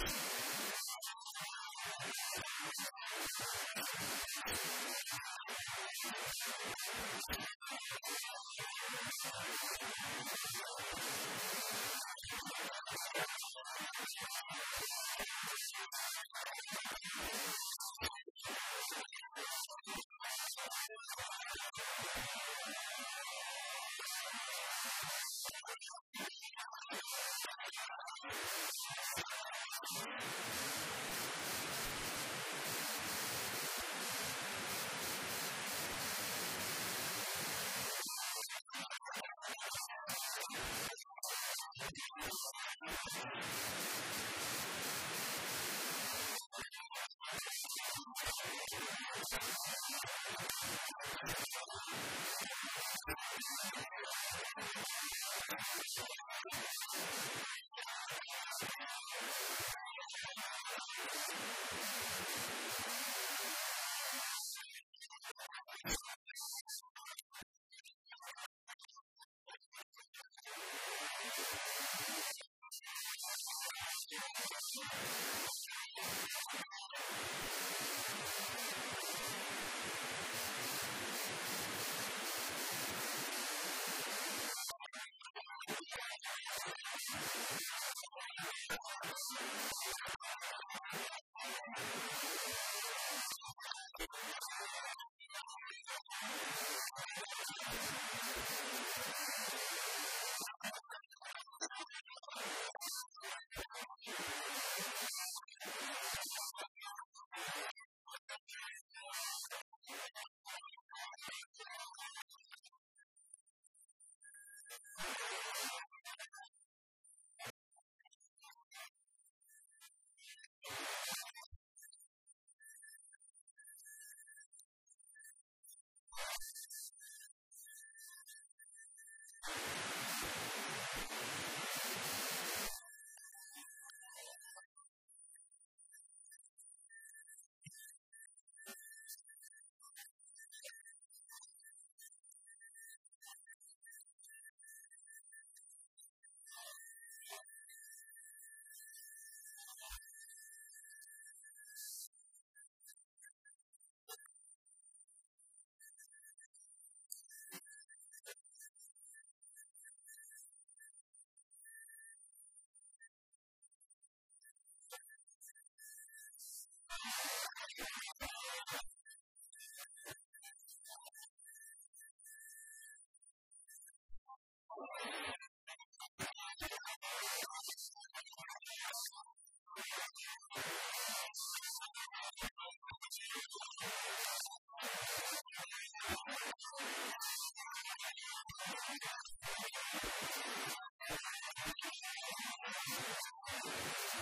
よし!よし you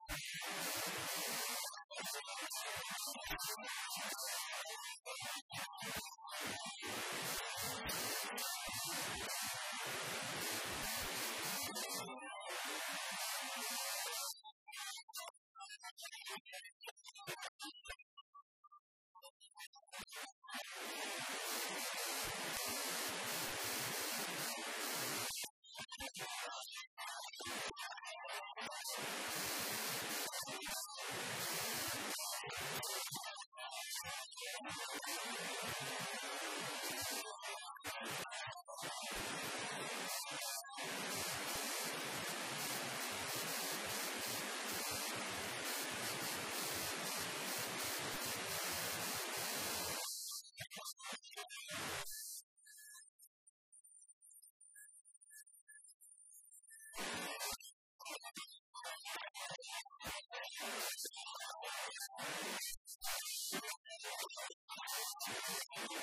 you よし!